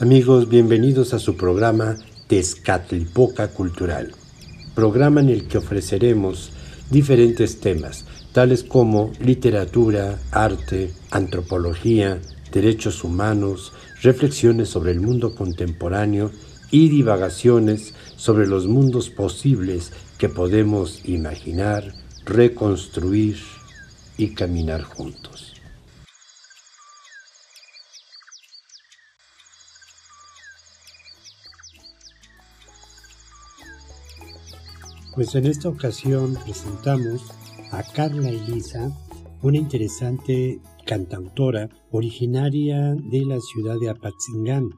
Amigos, bienvenidos a su programa Tezcatlipoca Cultural, programa en el que ofreceremos diferentes temas, tales como literatura, arte, antropología, derechos humanos, reflexiones sobre el mundo contemporáneo y divagaciones sobre los mundos posibles que podemos imaginar, reconstruir y caminar juntos. Pues en esta ocasión presentamos a Carla Elisa, una interesante cantautora originaria de la ciudad de Apatzingán,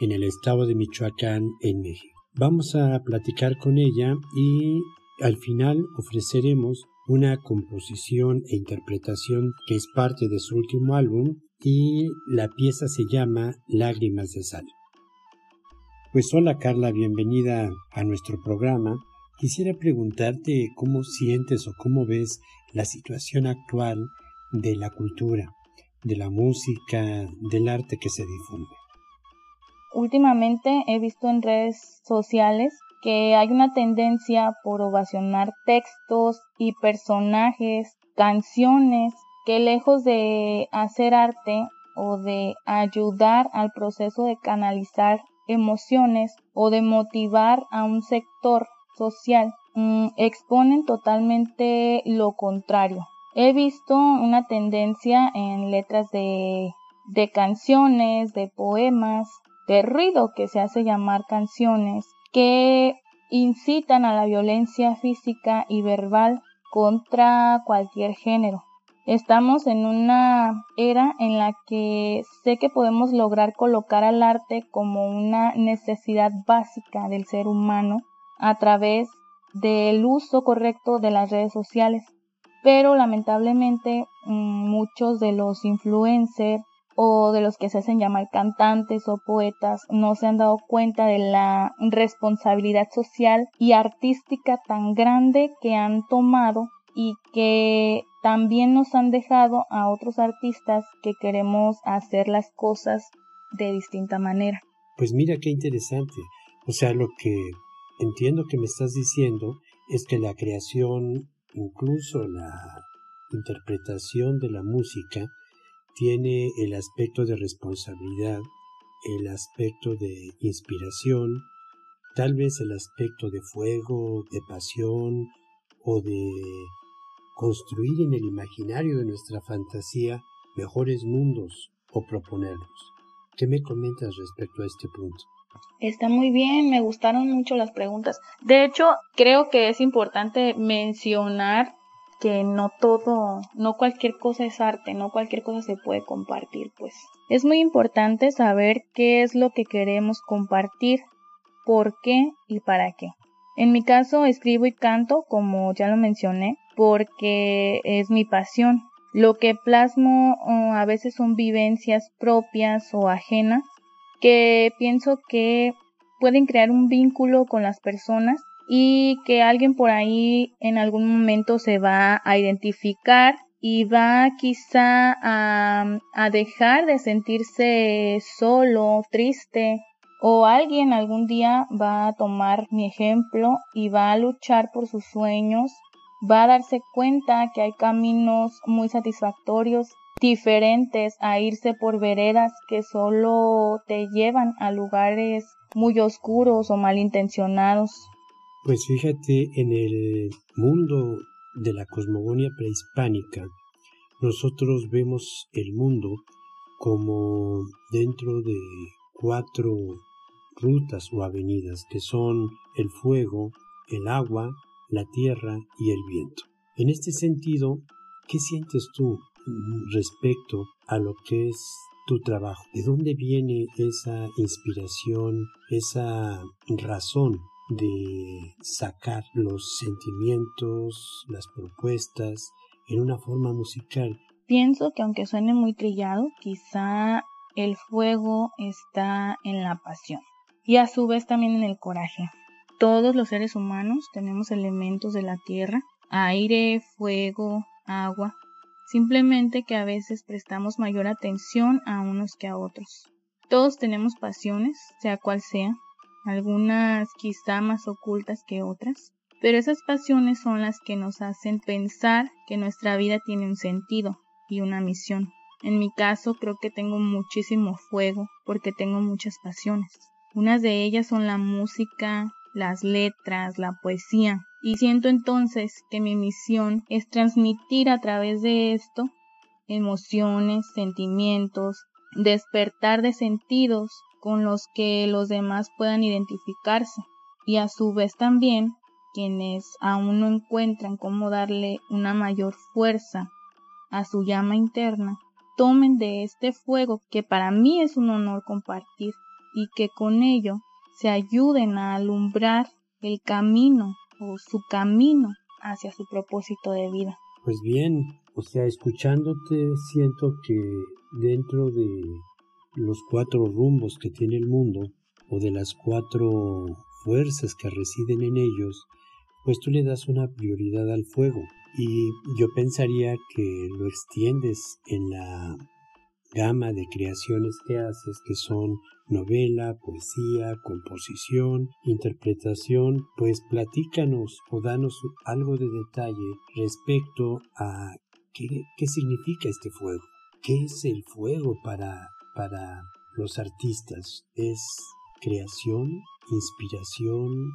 en el estado de Michoacán, en México. Vamos a platicar con ella y al final ofreceremos una composición e interpretación que es parte de su último álbum y la pieza se llama Lágrimas de Sal. Pues hola Carla, bienvenida a nuestro programa Quisiera preguntarte cómo sientes o cómo ves la situación actual de la cultura, de la música, del arte que se difunde. Últimamente he visto en redes sociales que hay una tendencia por ovacionar textos y personajes, canciones, que lejos de hacer arte o de ayudar al proceso de canalizar emociones o de motivar a un sector social mm, exponen totalmente lo contrario. He visto una tendencia en letras de, de canciones, de poemas, de ruido que se hace llamar canciones, que incitan a la violencia física y verbal contra cualquier género. Estamos en una era en la que sé que podemos lograr colocar al arte como una necesidad básica del ser humano a través del uso correcto de las redes sociales. Pero lamentablemente mm, muchos de los influencers o de los que se hacen llamar cantantes o poetas no se han dado cuenta de la responsabilidad social y artística tan grande que han tomado y que también nos han dejado a otros artistas que queremos hacer las cosas de distinta manera. Pues mira qué interesante. O sea, lo que entiendo que me estás diciendo es que la creación, incluso la interpretación de la música, tiene el aspecto de responsabilidad, el aspecto de inspiración, tal vez el aspecto de fuego, de pasión o de construir en el imaginario de nuestra fantasía mejores mundos o proponerlos. ¿Qué me comentas respecto a este punto? Está muy bien, me gustaron mucho las preguntas. De hecho, creo que es importante mencionar que no todo, no cualquier cosa es arte, no cualquier cosa se puede compartir, pues. Es muy importante saber qué es lo que queremos compartir, por qué y para qué. En mi caso, escribo y canto, como ya lo mencioné, porque es mi pasión. Lo que plasmo a veces son vivencias propias o ajenas que pienso que pueden crear un vínculo con las personas y que alguien por ahí en algún momento se va a identificar y va quizá a, a dejar de sentirse solo, triste, o alguien algún día va a tomar mi ejemplo y va a luchar por sus sueños, va a darse cuenta que hay caminos muy satisfactorios diferentes a irse por veredas que solo te llevan a lugares muy oscuros o malintencionados. Pues fíjate, en el mundo de la cosmogonía prehispánica, nosotros vemos el mundo como dentro de cuatro rutas o avenidas que son el fuego, el agua, la tierra y el viento. En este sentido, ¿qué sientes tú respecto a lo que es tu trabajo. ¿De dónde viene esa inspiración, esa razón de sacar los sentimientos, las propuestas en una forma musical? Pienso que aunque suene muy trillado, quizá el fuego está en la pasión y a su vez también en el coraje. Todos los seres humanos tenemos elementos de la tierra, aire, fuego, agua, simplemente que a veces prestamos mayor atención a unos que a otros. Todos tenemos pasiones, sea cual sea, algunas quizá más ocultas que otras, pero esas pasiones son las que nos hacen pensar que nuestra vida tiene un sentido y una misión. En mi caso creo que tengo muchísimo fuego porque tengo muchas pasiones. Unas de ellas son la música, las letras, la poesía. Y siento entonces que mi misión es transmitir a través de esto emociones, sentimientos, despertar de sentidos con los que los demás puedan identificarse. Y a su vez también quienes aún no encuentran cómo darle una mayor fuerza a su llama interna, tomen de este fuego que para mí es un honor compartir y que con ello se ayuden a alumbrar el camino o su camino hacia su propósito de vida. Pues bien, o sea, escuchándote siento que dentro de los cuatro rumbos que tiene el mundo o de las cuatro fuerzas que residen en ellos, pues tú le das una prioridad al fuego y yo pensaría que lo extiendes en la gama de creaciones que haces que son novela, poesía, composición, interpretación, pues platícanos o danos algo de detalle respecto a qué, qué significa este fuego, qué es el fuego para, para los artistas, es creación, inspiración,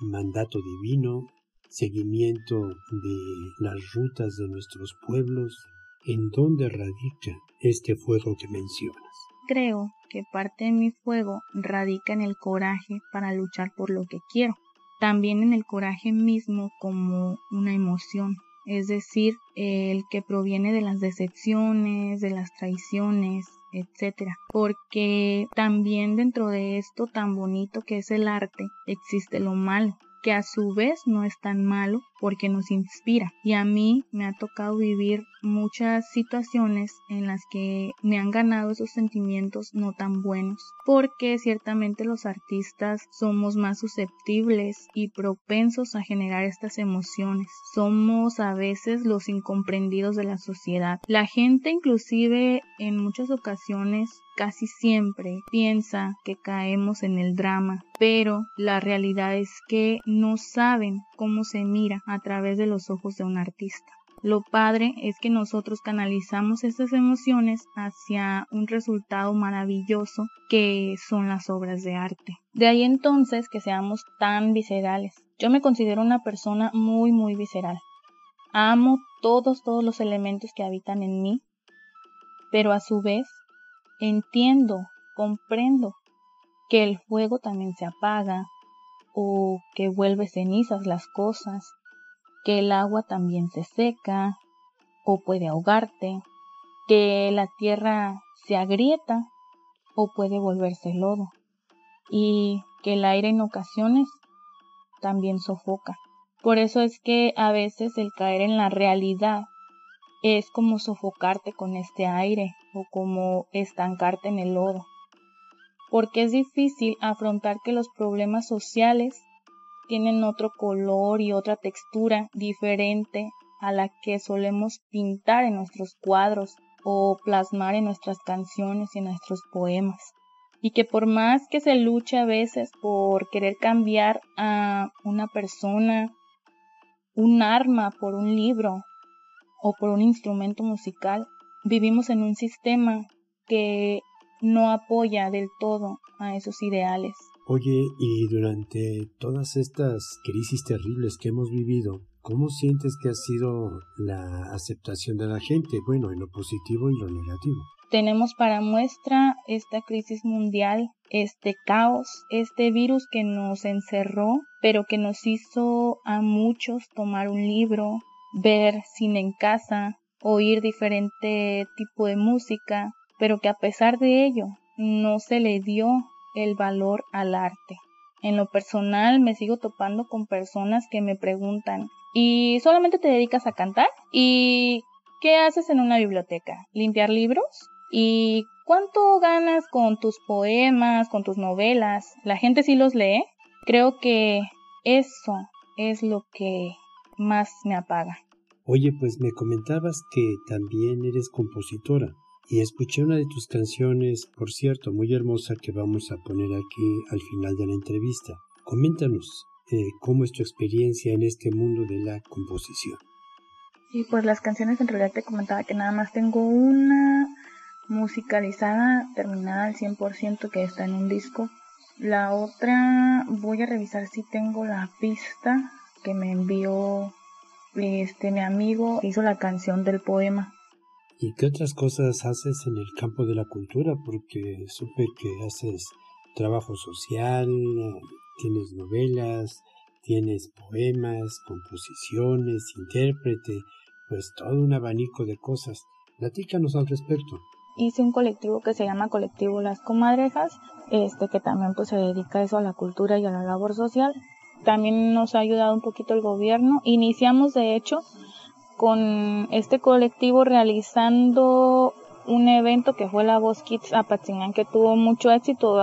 mandato divino, seguimiento de las rutas de nuestros pueblos, ¿en dónde radica este fuego que mencionas? Creo que parte de mi fuego radica en el coraje para luchar por lo que quiero, también en el coraje mismo como una emoción, es decir, el que proviene de las decepciones, de las traiciones, etcétera, porque también dentro de esto tan bonito que es el arte existe lo malo, que a su vez no es tan malo porque nos inspira. Y a mí me ha tocado vivir muchas situaciones en las que me han ganado esos sentimientos no tan buenos, porque ciertamente los artistas somos más susceptibles y propensos a generar estas emociones. Somos a veces los incomprendidos de la sociedad. La gente inclusive en muchas ocasiones casi siempre piensa que caemos en el drama, pero la realidad es que no saben cómo se mira a través de los ojos de un artista. Lo padre es que nosotros canalizamos estas emociones hacia un resultado maravilloso que son las obras de arte. De ahí entonces que seamos tan viscerales. Yo me considero una persona muy muy visceral. Amo todos todos los elementos que habitan en mí, pero a su vez entiendo, comprendo que el fuego también se apaga o que vuelve cenizas las cosas, que el agua también se seca o puede ahogarte, que la tierra se agrieta o puede volverse lodo y que el aire en ocasiones también sofoca. Por eso es que a veces el caer en la realidad es como sofocarte con este aire o como estancarte en el lodo. Porque es difícil afrontar que los problemas sociales tienen otro color y otra textura diferente a la que solemos pintar en nuestros cuadros o plasmar en nuestras canciones y en nuestros poemas. Y que por más que se luche a veces por querer cambiar a una persona, un arma por un libro o por un instrumento musical, vivimos en un sistema que no apoya del todo a esos ideales. Oye, y durante todas estas crisis terribles que hemos vivido, ¿cómo sientes que ha sido la aceptación de la gente? Bueno, en lo positivo y lo negativo. Tenemos para muestra esta crisis mundial, este caos, este virus que nos encerró, pero que nos hizo a muchos tomar un libro, ver cine en casa, oír diferente tipo de música, pero que a pesar de ello no se le dio el valor al arte. En lo personal me sigo topando con personas que me preguntan, ¿y solamente te dedicas a cantar? ¿Y qué haces en una biblioteca? ¿Limpiar libros? ¿Y cuánto ganas con tus poemas, con tus novelas? ¿La gente sí los lee? Creo que eso es lo que más me apaga. Oye, pues me comentabas que también eres compositora y escuché una de tus canciones, por cierto, muy hermosa que vamos a poner aquí al final de la entrevista. Coméntanos eh, cómo es tu experiencia en este mundo de la composición. Sí, pues las canciones en realidad te comentaba que nada más tengo una musicalizada terminada al 100% que está en un disco. La otra voy a revisar si tengo la pista que me envió este mi amigo hizo la canción del poema. ¿Y qué otras cosas haces en el campo de la cultura? Porque supe que haces trabajo social, tienes novelas, tienes poemas, composiciones, intérprete, pues todo un abanico de cosas. Platícanos al respecto. Hice un colectivo que se llama Colectivo Las Comadrejas, este que también pues se dedica eso a la cultura y a la labor social. También nos ha ayudado un poquito el gobierno. Iniciamos de hecho con este colectivo realizando un evento que fue la Voz Kids Apatzingán que tuvo mucho éxito,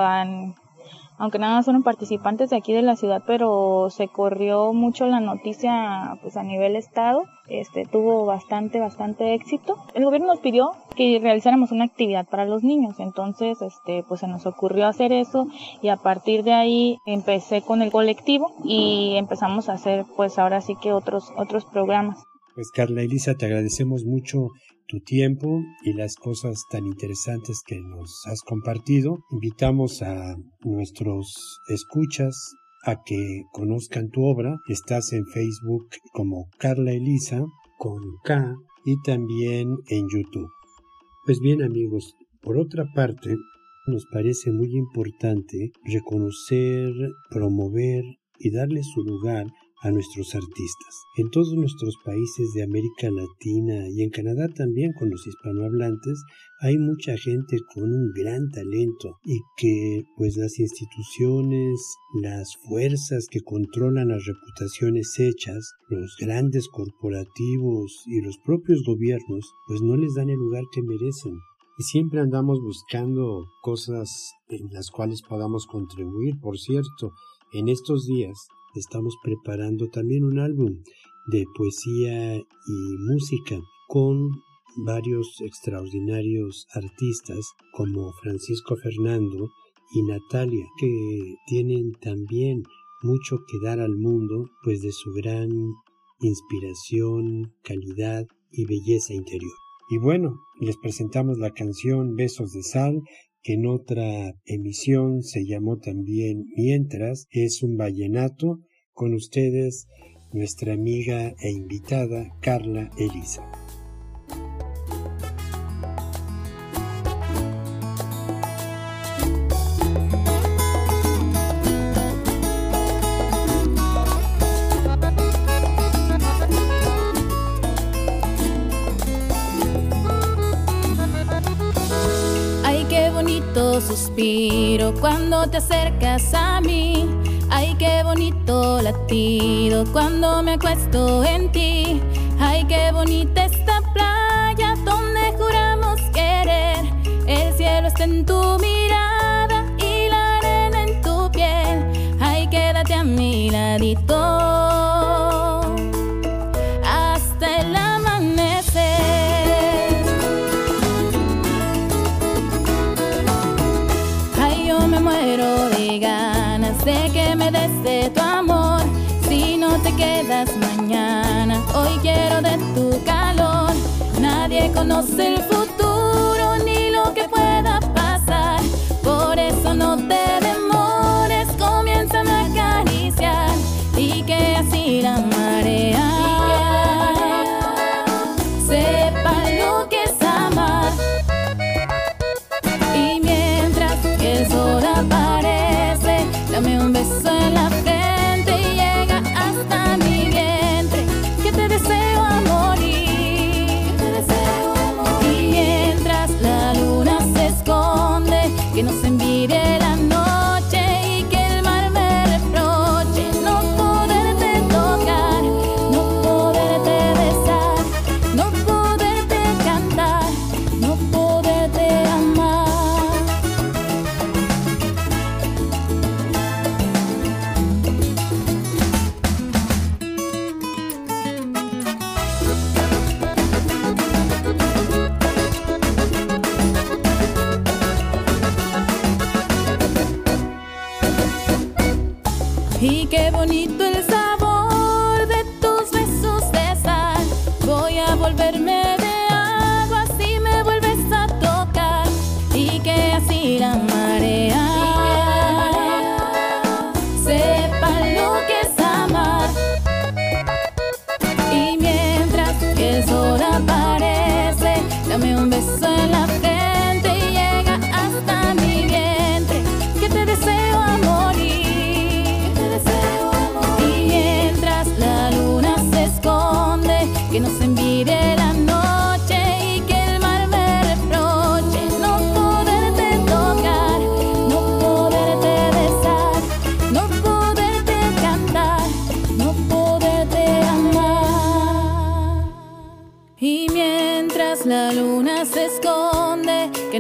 aunque nada más fueron participantes de aquí de la ciudad, pero se corrió mucho la noticia pues a nivel estado, este tuvo bastante bastante éxito. El gobierno nos pidió que realizáramos una actividad para los niños, entonces este pues se nos ocurrió hacer eso y a partir de ahí empecé con el colectivo y empezamos a hacer pues ahora sí que otros otros programas. Pues Carla Elisa, te agradecemos mucho tu tiempo y las cosas tan interesantes que nos has compartido. Invitamos a nuestros escuchas a que conozcan tu obra. Estás en Facebook como Carla Elisa con K y también en YouTube. Pues bien amigos, por otra parte, nos parece muy importante reconocer, promover y darle su lugar a nuestros artistas. En todos nuestros países de América Latina y en Canadá también con los hispanohablantes hay mucha gente con un gran talento y que pues las instituciones, las fuerzas que controlan las reputaciones hechas, los grandes corporativos y los propios gobiernos pues no les dan el lugar que merecen. Y siempre andamos buscando cosas en las cuales podamos contribuir. Por cierto, en estos días estamos preparando también un álbum de poesía y música con varios extraordinarios artistas como Francisco Fernando y Natalia, que tienen también mucho que dar al mundo, pues de su gran inspiración, calidad y belleza interior. Y bueno, les presentamos la canción Besos de Sal que en otra emisión se llamó también Mientras, es un vallenato, con ustedes nuestra amiga e invitada Carla Elisa. suspiro cuando te acercas a mí. Ay, qué bonito latido cuando me acuesto en ti. Ay, qué bonita esta playa donde juramos querer. El cielo está en tu mirada y la arena en tu piel. Ay, quédate a mi ladito. você foi la fila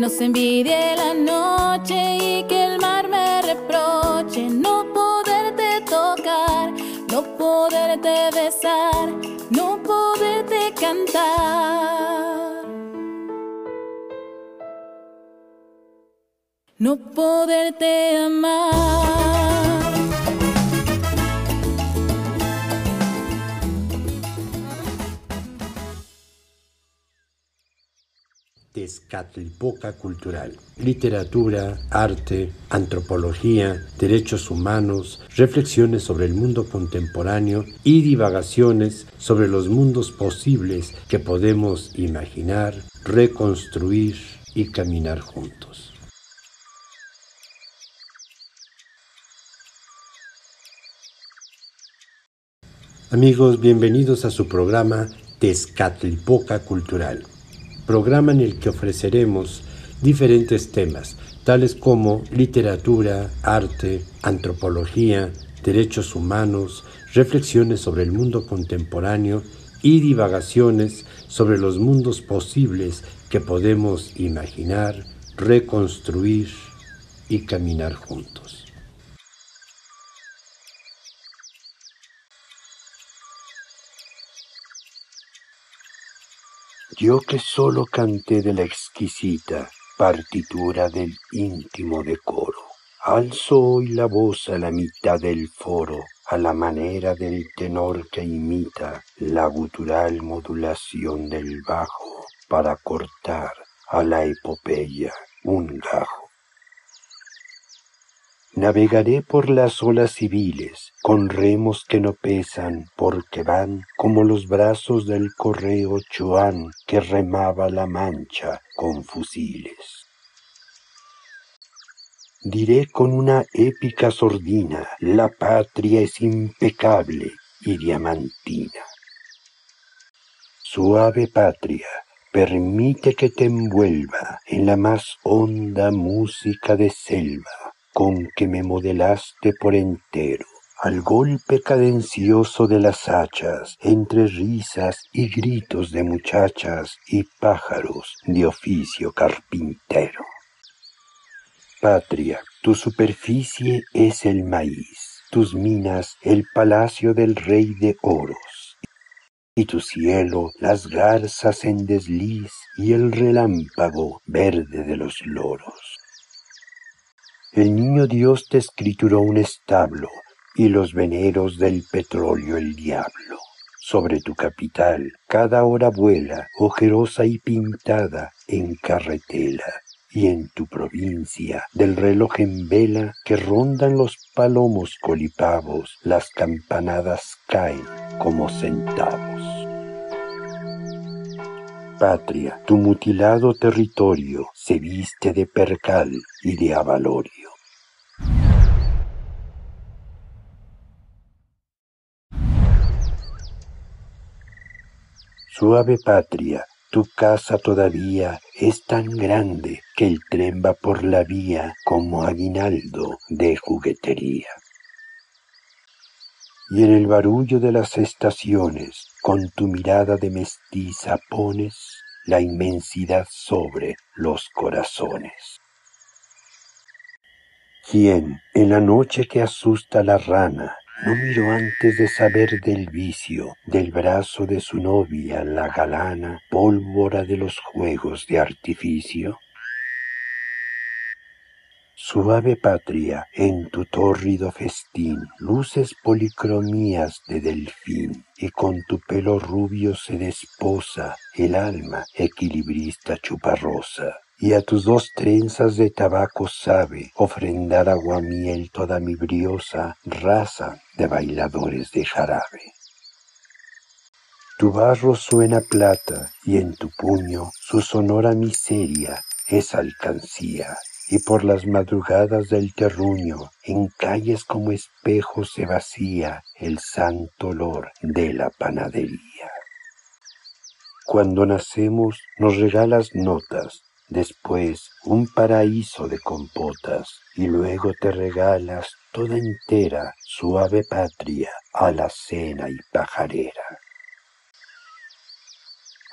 nos envidie la noche y que el mar me reproche no poderte tocar, no poderte besar, no poderte cantar. No poderte amar. Tezcatlipoca Cultural. Literatura, arte, antropología, derechos humanos, reflexiones sobre el mundo contemporáneo y divagaciones sobre los mundos posibles que podemos imaginar, reconstruir y caminar juntos. Amigos, bienvenidos a su programa Tezcatlipoca Cultural programa en el que ofreceremos diferentes temas, tales como literatura, arte, antropología, derechos humanos, reflexiones sobre el mundo contemporáneo y divagaciones sobre los mundos posibles que podemos imaginar, reconstruir y caminar juntos. Yo que solo canté de la exquisita partitura del íntimo decoro, alzo hoy la voz a la mitad del foro, a la manera del tenor que imita la gutural modulación del bajo para cortar a la epopeya un gajo. Navegaré por las olas civiles, con remos que no pesan, porque van como los brazos del correo Choán que remaba la mancha con fusiles. Diré con una épica sordina, la patria es impecable y diamantina. Suave patria, permite que te envuelva en la más honda música de selva con que me modelaste por entero, al golpe cadencioso de las hachas, entre risas y gritos de muchachas y pájaros de oficio carpintero. Patria, tu superficie es el maíz, tus minas el palacio del rey de oros, y tu cielo las garzas en desliz y el relámpago verde de los loros. El niño Dios te escrituró un establo y los veneros del petróleo el diablo. Sobre tu capital cada hora vuela, ojerosa y pintada en carretela, y en tu provincia del reloj en vela que rondan los palomos colipavos, las campanadas caen como centavos. Patria, tu mutilado territorio se viste de percal y de avalorio. Suave patria, tu casa todavía es tan grande que el tren va por la vía como aguinaldo de juguetería. Y en el barullo de las estaciones, con tu mirada de mestiza pones la inmensidad sobre los corazones. ¿Quién en la noche que asusta la rana no miró antes de saber del vicio del brazo de su novia la galana pólvora de los juegos de artificio? Suave patria, en tu tórrido festín, luces policromías de delfín, y con tu pelo rubio se desposa el alma equilibrista chuparrosa. Y a tus dos trenzas de tabaco sabe ofrendar aguamiel toda mi briosa raza de bailadores de jarabe. Tu barro suena plata y en tu puño su sonora miseria es alcancía y por las madrugadas del terruño, en calles como espejos se vacía el santo olor de la panadería. Cuando nacemos nos regalas notas, después un paraíso de compotas, y luego te regalas toda entera suave patria a la cena y pajarera.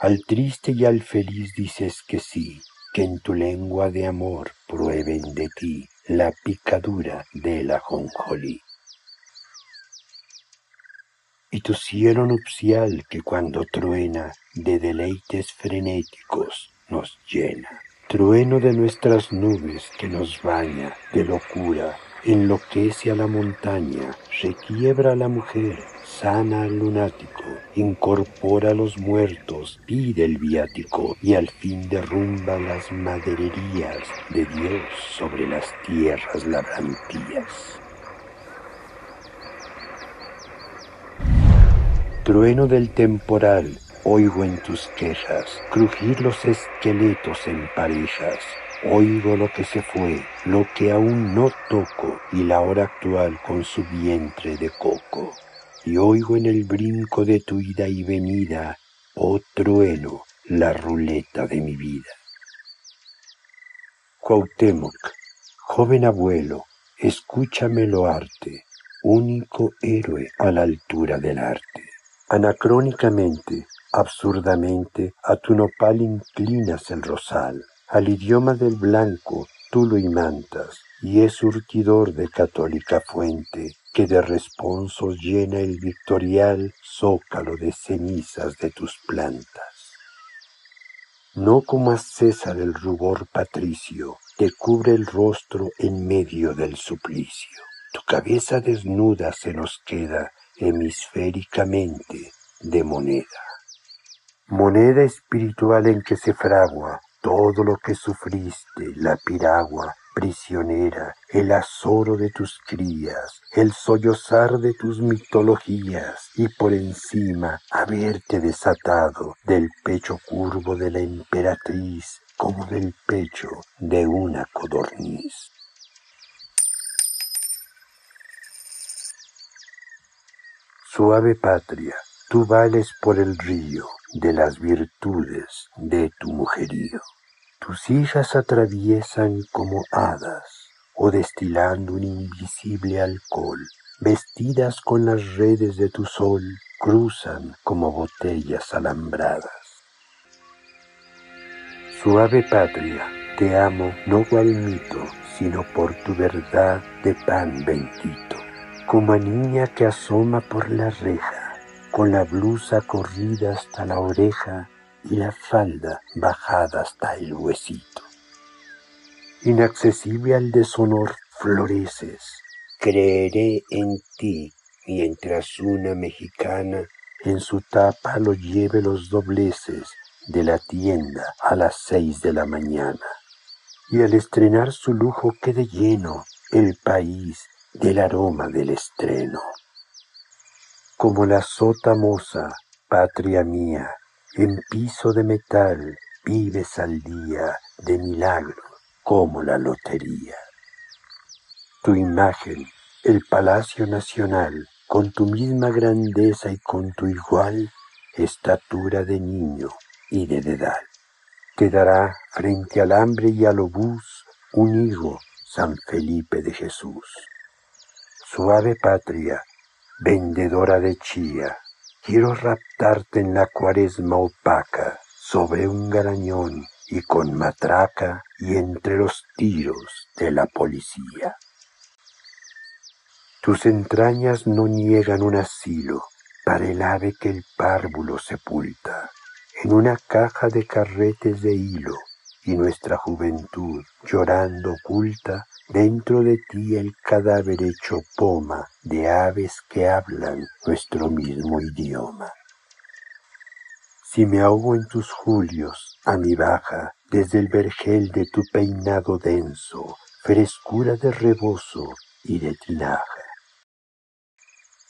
Al triste y al feliz dices que sí, que en tu lengua de amor prueben de ti la picadura de la jonjolí. Y tu cielo nupcial que cuando truena de deleites frenéticos nos llena. Trueno de nuestras nubes que nos baña de locura, enloquece a la montaña, requiebra a la mujer, sana al lunático, incorpora a los muertos, pide el viático y al fin derrumba las madererías de Dios sobre las tierras labrantías. Trueno del temporal, oigo en tus quejas crujir los esqueletos en parejas. Oigo lo que se fue, lo que aún no toco, y la hora actual con su vientre de coco y oigo en el brinco de tu ida y venida, oh trueno, la ruleta de mi vida. Cuauhtémoc, joven abuelo, escúchame lo arte, único héroe a la altura del arte. Anacrónicamente, absurdamente, a tu nopal inclinas el rosal, al idioma del blanco tú lo imantas, y es surtidor de católica fuente, que de responsos llena el victorial zócalo de cenizas de tus plantas. No como a César el rubor patricio te cubre el rostro en medio del suplicio. Tu cabeza desnuda se nos queda hemisféricamente de moneda. Moneda espiritual en que se fragua todo lo que sufriste, la piragua, prisionera, el azoro de tus crías, el sollozar de tus mitologías, y por encima haberte desatado del pecho curvo de la emperatriz como del pecho de una codorniz. Suave patria, tú vales por el río de las virtudes de tu mujerío. Tus hijas atraviesan como hadas o destilando un invisible alcohol, vestidas con las redes de tu sol, cruzan como botellas alambradas. Suave patria, te amo no cual mito, sino por tu verdad de pan bendito, como a niña que asoma por la reja, con la blusa corrida hasta la oreja, y la falda bajada hasta el huesito. Inaccesible al deshonor floreces, creeré en ti mientras una mexicana en su tapa lo lleve los dobleces de la tienda a las seis de la mañana. Y al estrenar su lujo quede lleno el país del aroma del estreno. Como la sota moza, patria mía, en piso de metal vives al día de milagro como la lotería. Tu imagen, el Palacio Nacional, con tu misma grandeza y con tu igual estatura de niño y de dedal. Te dará frente al hambre y al obús un higo San Felipe de Jesús. Suave patria, vendedora de chía, Quiero raptarte en la cuaresma opaca, sobre un garañón y con matraca y entre los tiros de la policía. Tus entrañas no niegan un asilo para el ave que el párvulo sepulta, en una caja de carretes de hilo y nuestra juventud, llorando oculta, dentro de ti el cadáver hecho poma de aves que hablan nuestro mismo idioma. Si me ahogo en tus julios, a mi baja, desde el vergel de tu peinado denso, frescura de rebozo y de tinaja.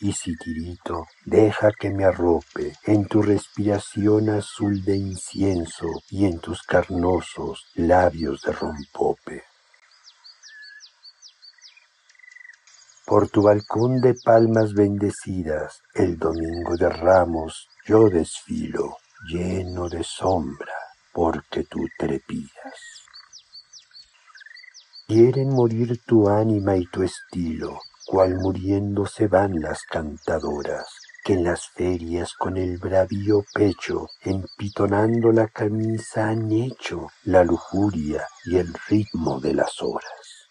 Y si tirito, deja que me arrope en tu respiración azul de incienso y en tus carnosos labios de rompope. Por tu balcón de palmas bendecidas, el domingo de ramos, yo desfilo, lleno de sombra, porque tú trepidas. Quieren morir tu ánima y tu estilo, cual muriendo se van las cantadoras, que en las ferias con el bravío pecho, empitonando la camisa han hecho la lujuria y el ritmo de las horas.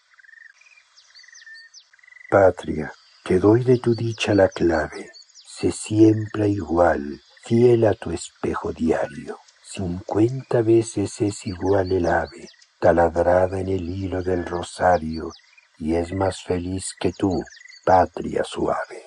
Patria, te doy de tu dicha la clave, sé siempre igual, fiel a tu espejo diario. Cincuenta veces es igual el ave, taladrada en el hilo del rosario, y es más feliz que tú, patria suave.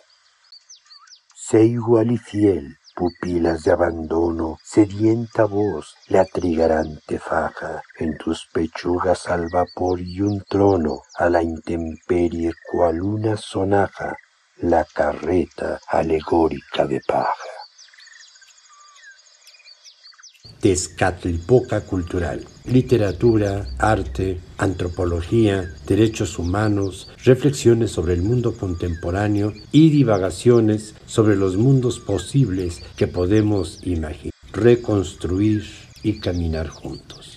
Sé igual y fiel, pupilas de abandono, sedienta voz, la trigarante faja, en tus pechugas al vapor y un trono, a la intemperie cual una sonaja, la carreta alegórica de paja. Tezcatlipoca cultural, literatura, arte, antropología, derechos humanos, reflexiones sobre el mundo contemporáneo y divagaciones sobre los mundos posibles que podemos imaginar, reconstruir y caminar juntos.